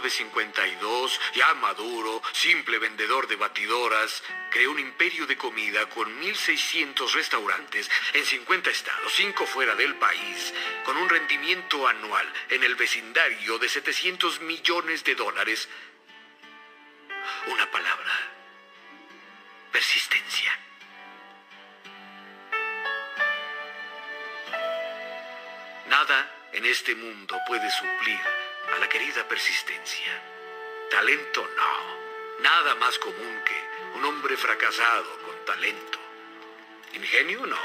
De 52, ya maduro, simple vendedor de batidoras, creó un imperio de comida con 1.600 restaurantes en 50 estados, 5 fuera del país, con un rendimiento anual en el vecindario de 700 millones de dólares? Una palabra. Persistencia. Nada en este mundo puede suplir a la querida persistencia. Talento no. Nada más común que un hombre fracasado con talento. Ingenio no.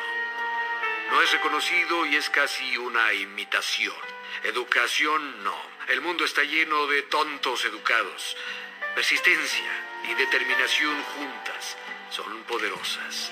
No es reconocido y es casi una imitación. Educación no. El mundo está lleno de tontos educados. Persistencia y determinación juntas son poderosas.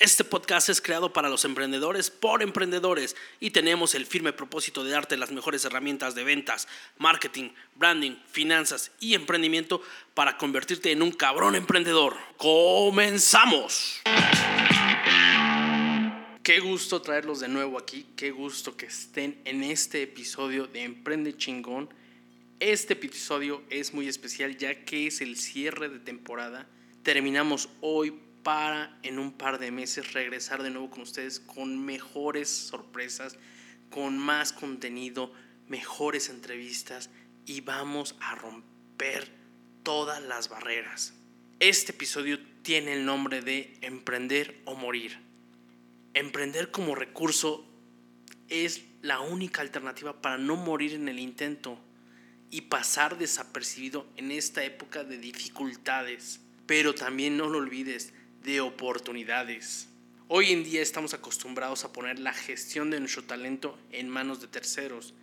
Este podcast es creado para los emprendedores por emprendedores y tenemos el firme propósito de darte las mejores herramientas de ventas, marketing, branding, finanzas y emprendimiento para convertirte en un cabrón emprendedor. ¡Comenzamos! Qué gusto traerlos de nuevo aquí, qué gusto que estén en este episodio de Emprende chingón. Este episodio es muy especial ya que es el cierre de temporada. Terminamos hoy para en un par de meses regresar de nuevo con ustedes con mejores sorpresas, con más contenido, mejores entrevistas y vamos a romper todas las barreras. Este episodio tiene el nombre de Emprender o Morir. Emprender como recurso es la única alternativa para no morir en el intento y pasar desapercibido en esta época de dificultades. Pero también no lo olvides, de oportunidades. Hoy en día estamos acostumbrados a poner la gestión de nuestro talento en manos de terceros.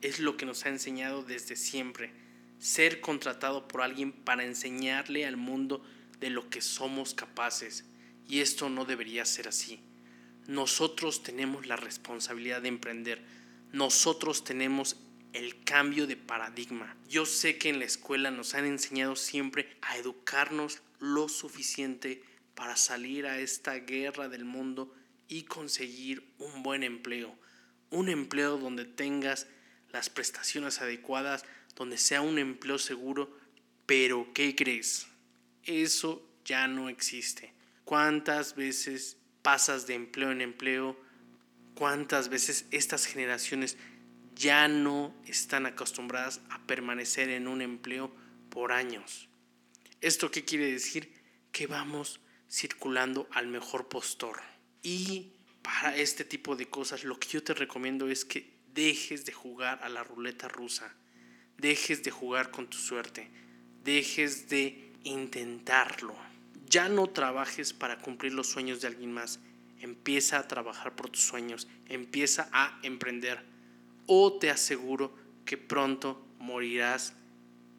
Es lo que nos ha enseñado desde siempre. Ser contratado por alguien para enseñarle al mundo de lo que somos capaces. Y esto no debería ser así. Nosotros tenemos la responsabilidad de emprender. Nosotros tenemos el cambio de paradigma. Yo sé que en la escuela nos han enseñado siempre a educarnos lo suficiente para salir a esta guerra del mundo y conseguir un buen empleo. Un empleo donde tengas las prestaciones adecuadas, donde sea un empleo seguro, pero ¿qué crees? Eso ya no existe. ¿Cuántas veces pasas de empleo en empleo? ¿Cuántas veces estas generaciones ya no están acostumbradas a permanecer en un empleo por años? ¿Esto qué quiere decir? Que vamos circulando al mejor postor. Y para este tipo de cosas lo que yo te recomiendo es que dejes de jugar a la ruleta rusa, dejes de jugar con tu suerte, dejes de intentarlo. Ya no trabajes para cumplir los sueños de alguien más, empieza a trabajar por tus sueños, empieza a emprender. O te aseguro que pronto morirás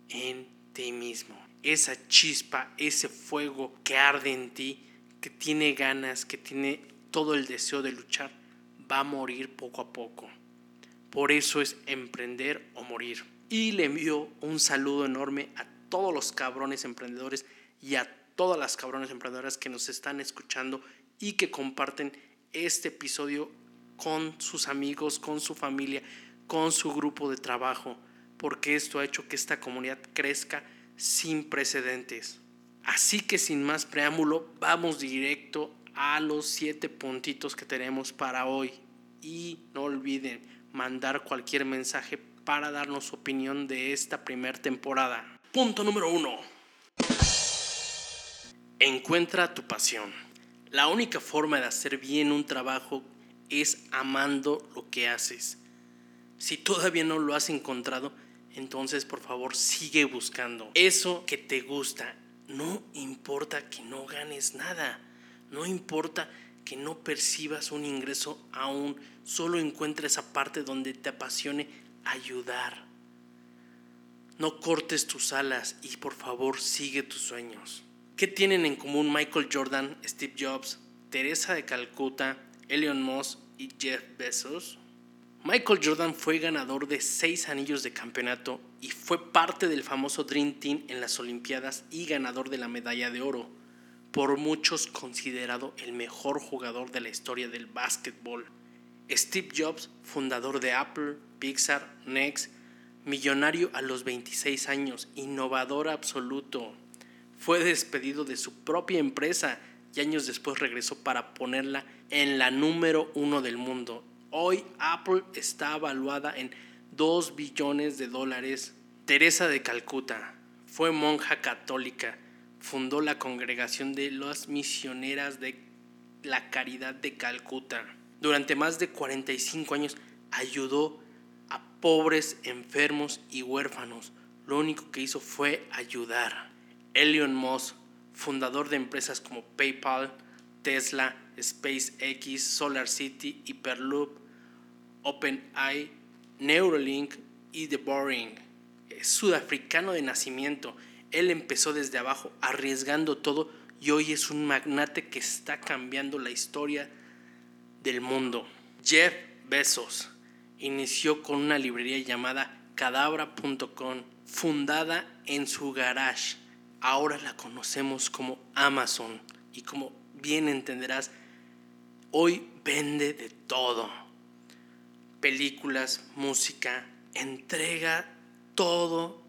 en ti mismo esa chispa, ese fuego que arde en ti, que tiene ganas, que tiene todo el deseo de luchar, va a morir poco a poco. Por eso es emprender o morir. Y le envío un saludo enorme a todos los cabrones emprendedores y a todas las cabrones emprendedoras que nos están escuchando y que comparten este episodio con sus amigos, con su familia, con su grupo de trabajo, porque esto ha hecho que esta comunidad crezca sin precedentes. Así que sin más preámbulo, vamos directo a los siete puntitos que tenemos para hoy. Y no olviden mandar cualquier mensaje para darnos su opinión de esta primera temporada. Punto número uno. Encuentra tu pasión. La única forma de hacer bien un trabajo es amando lo que haces. Si todavía no lo has encontrado, entonces por favor sigue buscando eso que te gusta. No importa que no ganes nada, no importa que no percibas un ingreso aún, solo encuentra esa parte donde te apasione ayudar. No cortes tus alas y por favor sigue tus sueños. ¿Qué tienen en común Michael Jordan, Steve Jobs, Teresa de Calcuta, Elon Musk y Jeff Bezos? Michael Jordan fue ganador de seis anillos de campeonato y fue parte del famoso Dream Team en las Olimpiadas y ganador de la medalla de oro, por muchos considerado el mejor jugador de la historia del básquetbol. Steve Jobs, fundador de Apple, Pixar, Next, millonario a los 26 años, innovador absoluto, fue despedido de su propia empresa y años después regresó para ponerla en la número uno del mundo Hoy Apple está evaluada en 2 billones de dólares. Teresa de Calcuta fue monja católica, fundó la congregación de las misioneras de la Caridad de Calcuta. Durante más de 45 años ayudó a pobres, enfermos y huérfanos. Lo único que hizo fue ayudar. Elon Musk, fundador de empresas como PayPal, Tesla, SpaceX, Solar City, Hyperloop, OpenAI, Neuralink y The Boring. Es sudafricano de nacimiento. Él empezó desde abajo, arriesgando todo y hoy es un magnate que está cambiando la historia del mundo. Jeff Bezos inició con una librería llamada cadabra.com, fundada en su garage. Ahora la conocemos como Amazon y como bien entenderás, hoy vende de todo películas, música, entrega todo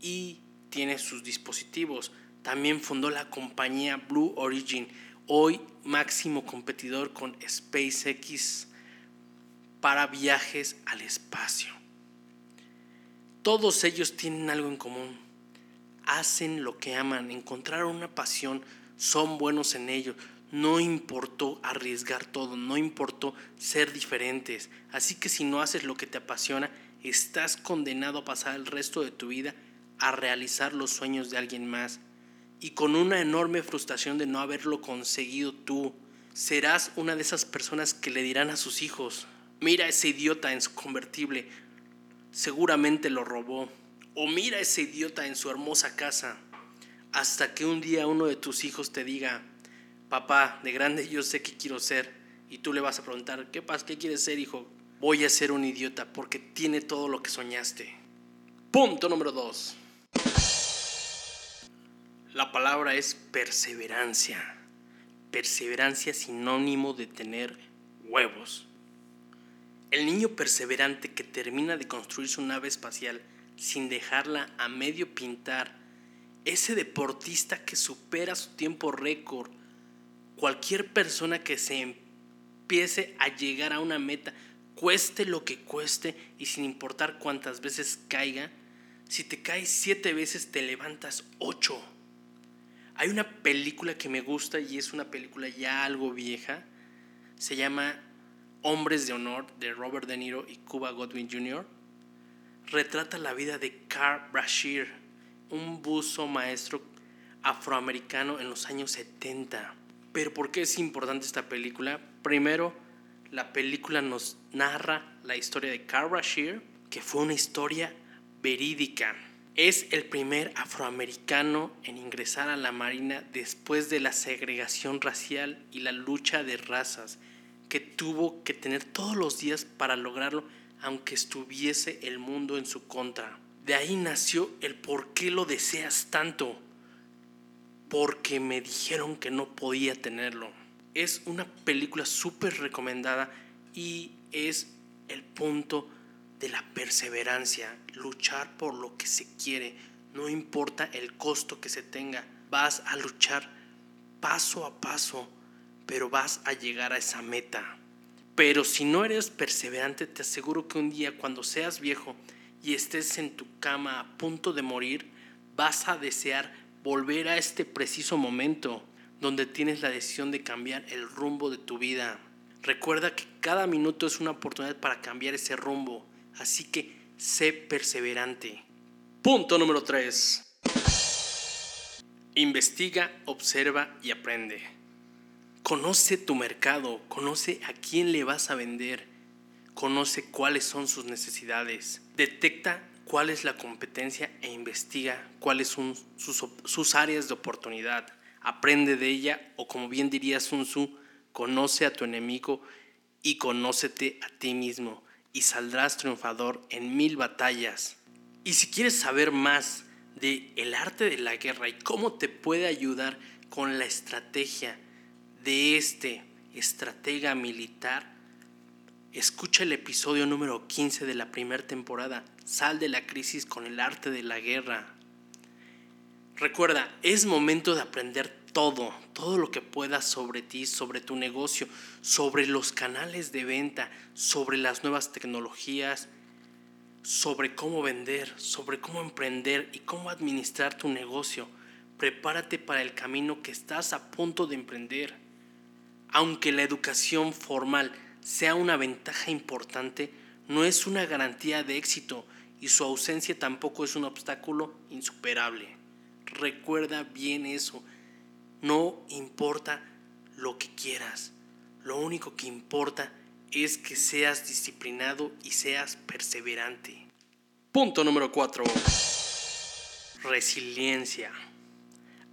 y tiene sus dispositivos. También fundó la compañía Blue Origin, hoy máximo competidor con SpaceX para viajes al espacio. Todos ellos tienen algo en común. Hacen lo que aman, encontraron una pasión, son buenos en ello, no importó arriesgar todo, no importó ser diferentes. Así que si no haces lo que te apasiona, estás condenado a pasar el resto de tu vida a realizar los sueños de alguien más. Y con una enorme frustración de no haberlo conseguido tú, serás una de esas personas que le dirán a sus hijos, mira ese idiota en su convertible, seguramente lo robó. O mira ese idiota en su hermosa casa. Hasta que un día uno de tus hijos te diga, papá, de grande yo sé qué quiero ser. Y tú le vas a preguntar, ¿qué pasa? ¿Qué quieres ser, hijo? Voy a ser un idiota porque tiene todo lo que soñaste. Punto número dos. La palabra es perseverancia. Perseverancia sinónimo de tener huevos. El niño perseverante que termina de construir su nave espacial sin dejarla a medio pintar, ese deportista que supera su tiempo récord cualquier persona que se empiece a llegar a una meta, cueste lo que cueste y sin importar cuántas veces caiga, si te caes siete veces te levantas ocho. Hay una película que me gusta y es una película ya algo vieja. Se llama Hombres de Honor de Robert De Niro y Cuba Godwin Jr. Retrata la vida de Carl Brashear, un buzo maestro afroamericano en los años 70 pero ¿por qué es importante esta película? Primero, la película nos narra la historia de Carl Bashir, que fue una historia verídica. Es el primer afroamericano en ingresar a la Marina después de la segregación racial y la lucha de razas que tuvo que tener todos los días para lograrlo aunque estuviese el mundo en su contra. De ahí nació el por qué lo deseas tanto porque me dijeron que no podía tenerlo. Es una película súper recomendada y es el punto de la perseverancia, luchar por lo que se quiere, no importa el costo que se tenga, vas a luchar paso a paso, pero vas a llegar a esa meta. Pero si no eres perseverante, te aseguro que un día cuando seas viejo y estés en tu cama a punto de morir, vas a desear volver a este preciso momento donde tienes la decisión de cambiar el rumbo de tu vida. Recuerda que cada minuto es una oportunidad para cambiar ese rumbo, así que sé perseverante. Punto número 3. Investiga, observa y aprende. Conoce tu mercado, conoce a quién le vas a vender, conoce cuáles son sus necesidades, detecta cuál es la competencia e investiga cuáles son sus, áreas de oportunidad. Aprende de ella o como bien diría Sun Tzu, conoce a tu enemigo y conócete a ti mismo y saldrás triunfador en mil batallas. Y si quieres saber más de el arte de la guerra y cómo te puede ayudar con la estrategia de este estratega militar, escucha el episodio número 15 de la primera temporada, Sal de la crisis con el arte de la guerra. Recuerda, es momento de aprender todo, todo lo que puedas sobre ti, sobre tu negocio, sobre los canales de venta, sobre las nuevas tecnologías, sobre cómo vender, sobre cómo emprender y cómo administrar tu negocio. Prepárate para el camino que estás a punto de emprender. Aunque la educación formal sea una ventaja importante, no es una garantía de éxito y su ausencia tampoco es un obstáculo insuperable. Recuerda bien eso. No importa lo que quieras. Lo único que importa es que seas disciplinado y seas perseverante. Punto número 4. Resiliencia.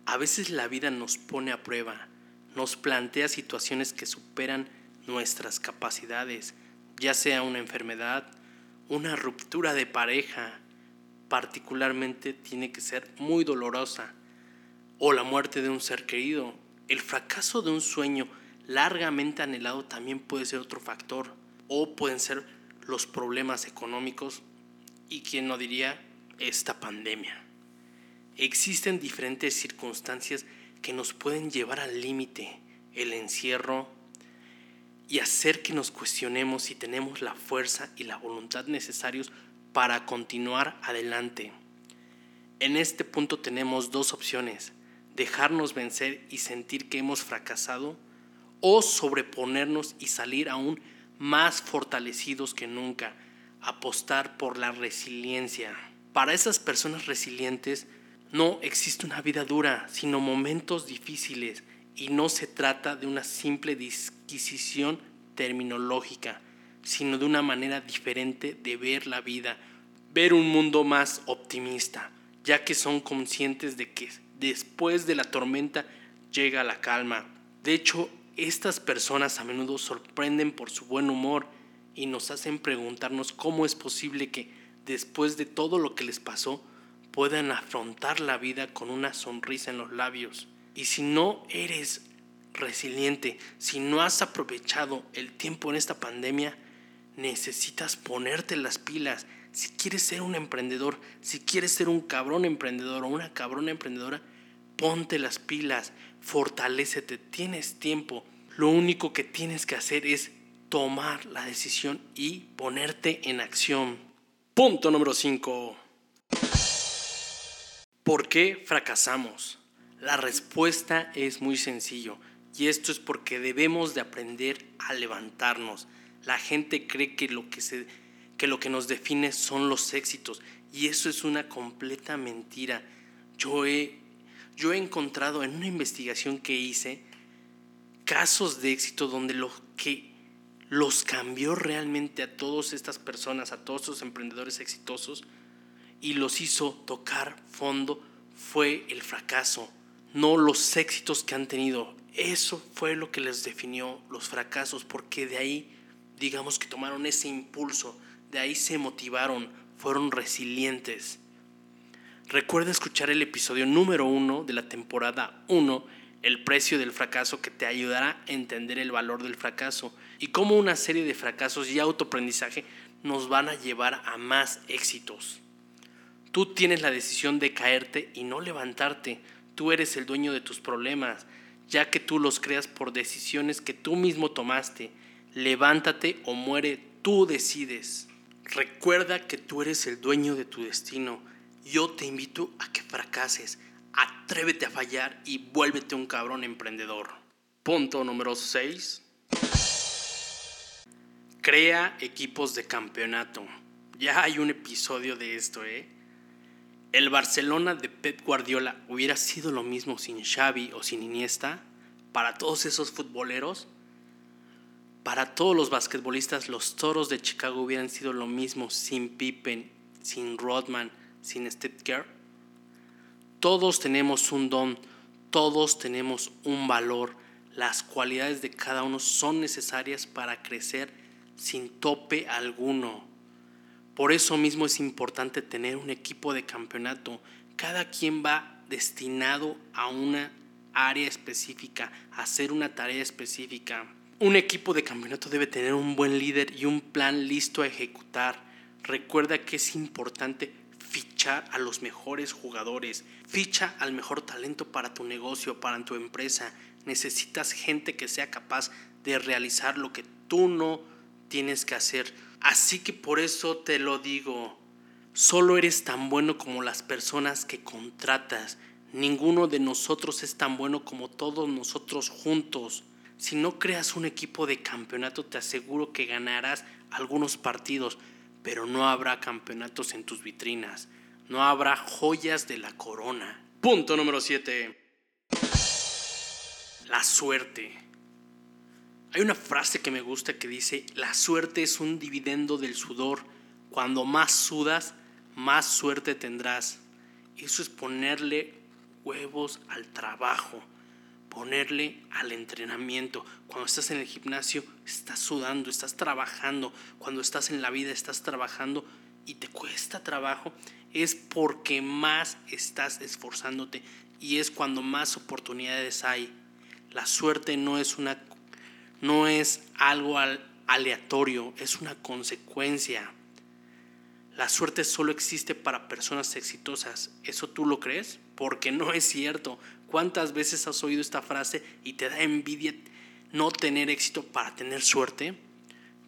A veces la vida nos pone a prueba nos plantea situaciones que superan nuestras capacidades, ya sea una enfermedad, una ruptura de pareja, particularmente tiene que ser muy dolorosa, o la muerte de un ser querido. El fracaso de un sueño largamente anhelado también puede ser otro factor, o pueden ser los problemas económicos y quien no diría esta pandemia. Existen diferentes circunstancias que nos pueden llevar al límite, el encierro y hacer que nos cuestionemos si tenemos la fuerza y la voluntad necesarios para continuar adelante. En este punto tenemos dos opciones, dejarnos vencer y sentir que hemos fracasado o sobreponernos y salir aún más fortalecidos que nunca, apostar por la resiliencia. Para esas personas resilientes, no existe una vida dura, sino momentos difíciles y no se trata de una simple disquisición terminológica, sino de una manera diferente de ver la vida, ver un mundo más optimista, ya que son conscientes de que después de la tormenta llega la calma. De hecho, estas personas a menudo sorprenden por su buen humor y nos hacen preguntarnos cómo es posible que después de todo lo que les pasó, puedan afrontar la vida con una sonrisa en los labios. Y si no eres resiliente, si no has aprovechado el tiempo en esta pandemia, necesitas ponerte las pilas. Si quieres ser un emprendedor, si quieres ser un cabrón emprendedor o una cabrona emprendedora, ponte las pilas, fortalécete, tienes tiempo. Lo único que tienes que hacer es tomar la decisión y ponerte en acción. Punto número 5. ¿Por qué fracasamos? La respuesta es muy sencillo y esto es porque debemos de aprender a levantarnos. La gente cree que lo que, se, que lo que nos define son los éxitos y eso es una completa mentira. Yo he, yo he encontrado en una investigación que hice casos de éxito donde lo que los cambió realmente a todas estas personas, a todos estos emprendedores exitosos, y los hizo tocar fondo fue el fracaso, no los éxitos que han tenido. Eso fue lo que les definió los fracasos, porque de ahí, digamos que tomaron ese impulso, de ahí se motivaron, fueron resilientes. Recuerda escuchar el episodio número uno de la temporada 1 el precio del fracaso que te ayudará a entender el valor del fracaso y cómo una serie de fracasos y autoaprendizaje nos van a llevar a más éxitos. Tú tienes la decisión de caerte y no levantarte. Tú eres el dueño de tus problemas, ya que tú los creas por decisiones que tú mismo tomaste. Levántate o muere, tú decides. Recuerda que tú eres el dueño de tu destino. Yo te invito a que fracases Atrévete a fallar y vuélvete un cabrón emprendedor. Punto número 6. Crea equipos de campeonato. Ya hay un episodio de esto, ¿eh? El Barcelona de Pep Guardiola hubiera sido lo mismo sin Xavi o sin Iniesta. Para todos esos futboleros, para todos los basquetbolistas, los Toros de Chicago hubieran sido lo mismo sin Pippen, sin Rodman, sin Steve Kerr todos tenemos un don, todos tenemos un valor. Las cualidades de cada uno son necesarias para crecer sin tope alguno. Por eso mismo es importante tener un equipo de campeonato. Cada quien va destinado a una área específica, a hacer una tarea específica. Un equipo de campeonato debe tener un buen líder y un plan listo a ejecutar. Recuerda que es importante fichar a los mejores jugadores, ficha al mejor talento para tu negocio, para tu empresa. Necesitas gente que sea capaz de realizar lo que tú no tienes que hacer. Así que por eso te lo digo, solo eres tan bueno como las personas que contratas. Ninguno de nosotros es tan bueno como todos nosotros juntos. Si no creas un equipo de campeonato, te aseguro que ganarás algunos partidos, pero no habrá campeonatos en tus vitrinas, no habrá joyas de la corona. Punto número 7. La suerte. Hay una frase que me gusta que dice, la suerte es un dividendo del sudor. Cuando más sudas, más suerte tendrás. Eso es ponerle huevos al trabajo ponerle al entrenamiento. Cuando estás en el gimnasio, estás sudando, estás trabajando. Cuando estás en la vida, estás trabajando y te cuesta trabajo, es porque más estás esforzándote y es cuando más oportunidades hay. La suerte no es una no es algo aleatorio, es una consecuencia. La suerte solo existe para personas exitosas. ¿Eso tú lo crees? Porque no es cierto. ¿Cuántas veces has oído esta frase y te da envidia no tener éxito para tener suerte?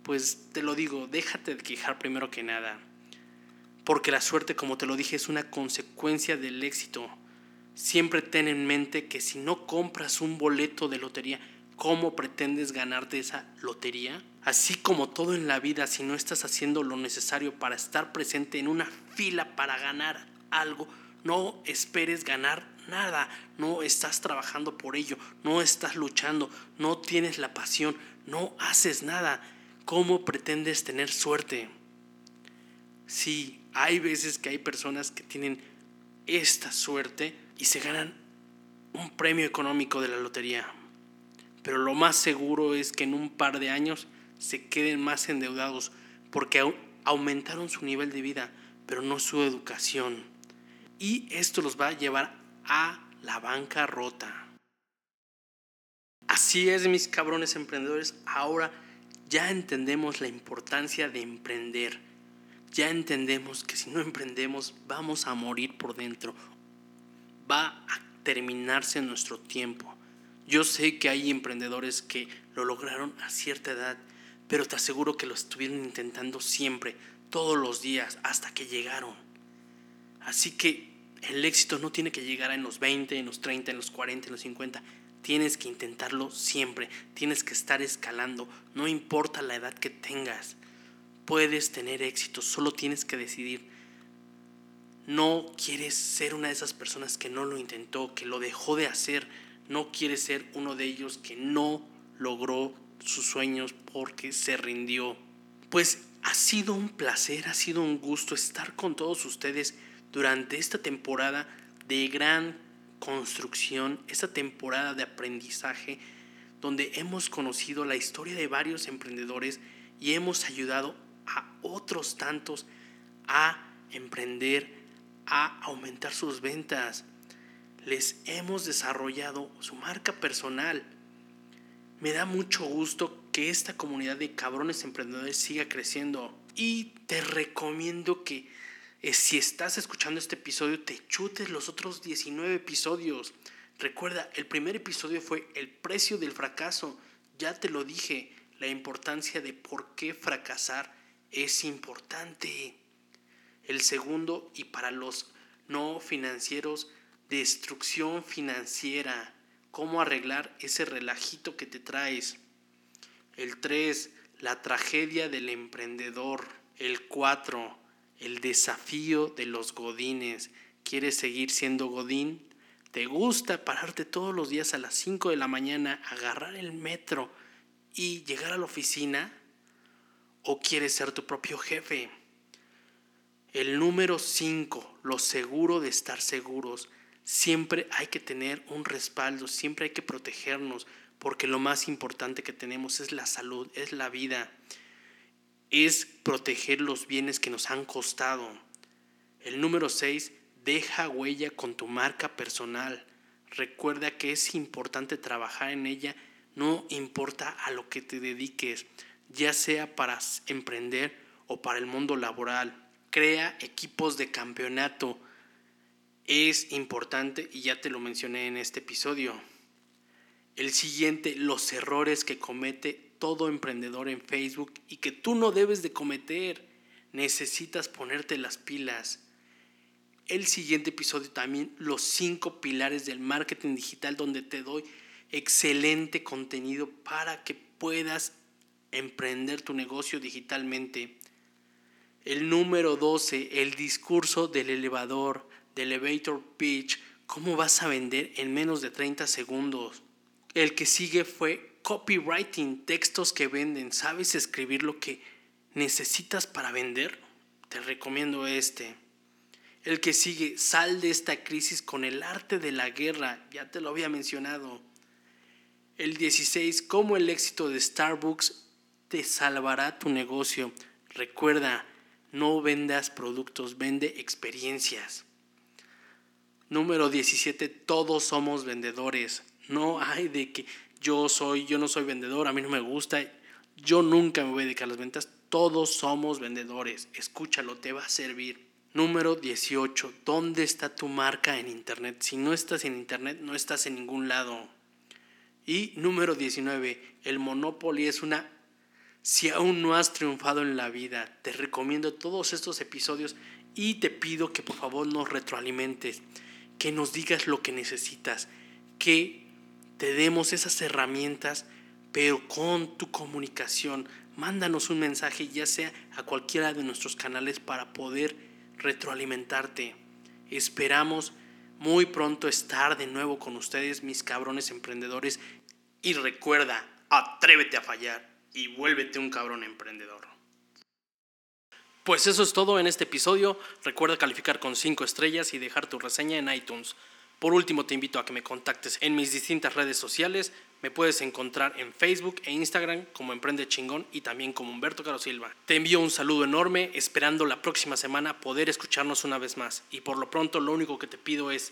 Pues te lo digo, déjate de quejar primero que nada. Porque la suerte, como te lo dije, es una consecuencia del éxito. Siempre ten en mente que si no compras un boleto de lotería, ¿cómo pretendes ganarte esa lotería? Así como todo en la vida, si no estás haciendo lo necesario para estar presente en una fila para ganar algo, no esperes ganar nada, no estás trabajando por ello, no estás luchando, no tienes la pasión, no haces nada. ¿Cómo pretendes tener suerte? Sí, hay veces que hay personas que tienen esta suerte y se ganan un premio económico de la lotería. Pero lo más seguro es que en un par de años se queden más endeudados porque aumentaron su nivel de vida, pero no su educación. Y esto los va a llevar a la bancarrota. Así es, mis cabrones emprendedores. Ahora ya entendemos la importancia de emprender. Ya entendemos que si no emprendemos vamos a morir por dentro. Va a terminarse nuestro tiempo. Yo sé que hay emprendedores que lo lograron a cierta edad, pero te aseguro que lo estuvieron intentando siempre, todos los días, hasta que llegaron. Así que el éxito no tiene que llegar en los 20, en los 30, en los 40, en los 50. Tienes que intentarlo siempre. Tienes que estar escalando. No importa la edad que tengas. Puedes tener éxito. Solo tienes que decidir. No quieres ser una de esas personas que no lo intentó, que lo dejó de hacer. No quieres ser uno de ellos que no logró sus sueños porque se rindió. Pues ha sido un placer, ha sido un gusto estar con todos ustedes durante esta temporada de gran construcción, esta temporada de aprendizaje, donde hemos conocido la historia de varios emprendedores y hemos ayudado a otros tantos a emprender, a aumentar sus ventas. Les hemos desarrollado su marca personal. Me da mucho gusto que esta comunidad de cabrones emprendedores siga creciendo y te recomiendo que eh, si estás escuchando este episodio te chutes los otros 19 episodios. Recuerda, el primer episodio fue el precio del fracaso. Ya te lo dije, la importancia de por qué fracasar es importante. El segundo, y para los no financieros, destrucción financiera. Cómo arreglar ese relajito que te traes. El 3, la tragedia del emprendedor. El 4, el desafío de los godines. ¿Quieres seguir siendo godín? ¿Te gusta pararte todos los días a las 5 de la mañana, agarrar el metro y llegar a la oficina? ¿O quieres ser tu propio jefe? El número 5, lo seguro de estar seguros. Siempre hay que tener un respaldo, siempre hay que protegernos, porque lo más importante que tenemos es la salud, es la vida, es proteger los bienes que nos han costado. El número 6, Deja huella con tu marca personal. Recuerda que es importante trabajar en ella, no importa a lo que te dediques, ya sea para emprender o para el mundo laboral. Crea equipos de campeonato. Es importante y ya te lo mencioné en este episodio. El siguiente, los errores que comete todo emprendedor en Facebook y que tú no debes de cometer. Necesitas ponerte las pilas el siguiente episodio también los cinco pilares del marketing digital donde te doy excelente contenido para que puedas emprender tu negocio digitalmente. El número 12, el discurso del elevador, del elevator pitch, cómo vas a vender en menos de 30 segundos. El que sigue fue copywriting, textos que venden. ¿Sabes escribir lo que necesitas para vender? Te recomiendo este. El que sigue, sal de esta crisis con el arte de la guerra, ya te lo había mencionado. El 16, cómo el éxito de Starbucks te salvará tu negocio. Recuerda, no vendas productos, vende experiencias. Número 17, todos somos vendedores. No hay de que yo soy, yo no soy vendedor, a mí no me gusta, yo nunca me voy a dedicar a las ventas. Todos somos vendedores. Escúchalo, te va a servir. Número 18. ¿Dónde está tu marca en Internet? Si no estás en Internet, no estás en ningún lado. Y número 19. El Monopoly es una... Si aún no has triunfado en la vida, te recomiendo todos estos episodios y te pido que por favor nos retroalimentes, que nos digas lo que necesitas, que te demos esas herramientas, pero con tu comunicación. Mándanos un mensaje ya sea a cualquiera de nuestros canales para poder retroalimentarte. Esperamos muy pronto estar de nuevo con ustedes, mis cabrones emprendedores. Y recuerda, atrévete a fallar y vuélvete un cabrón emprendedor. Pues eso es todo en este episodio. Recuerda calificar con 5 estrellas y dejar tu reseña en iTunes. Por último, te invito a que me contactes en mis distintas redes sociales. Me puedes encontrar en Facebook e Instagram como Emprende Chingón y también como Humberto Caro Silva. Te envío un saludo enorme, esperando la próxima semana poder escucharnos una vez más. Y por lo pronto, lo único que te pido es.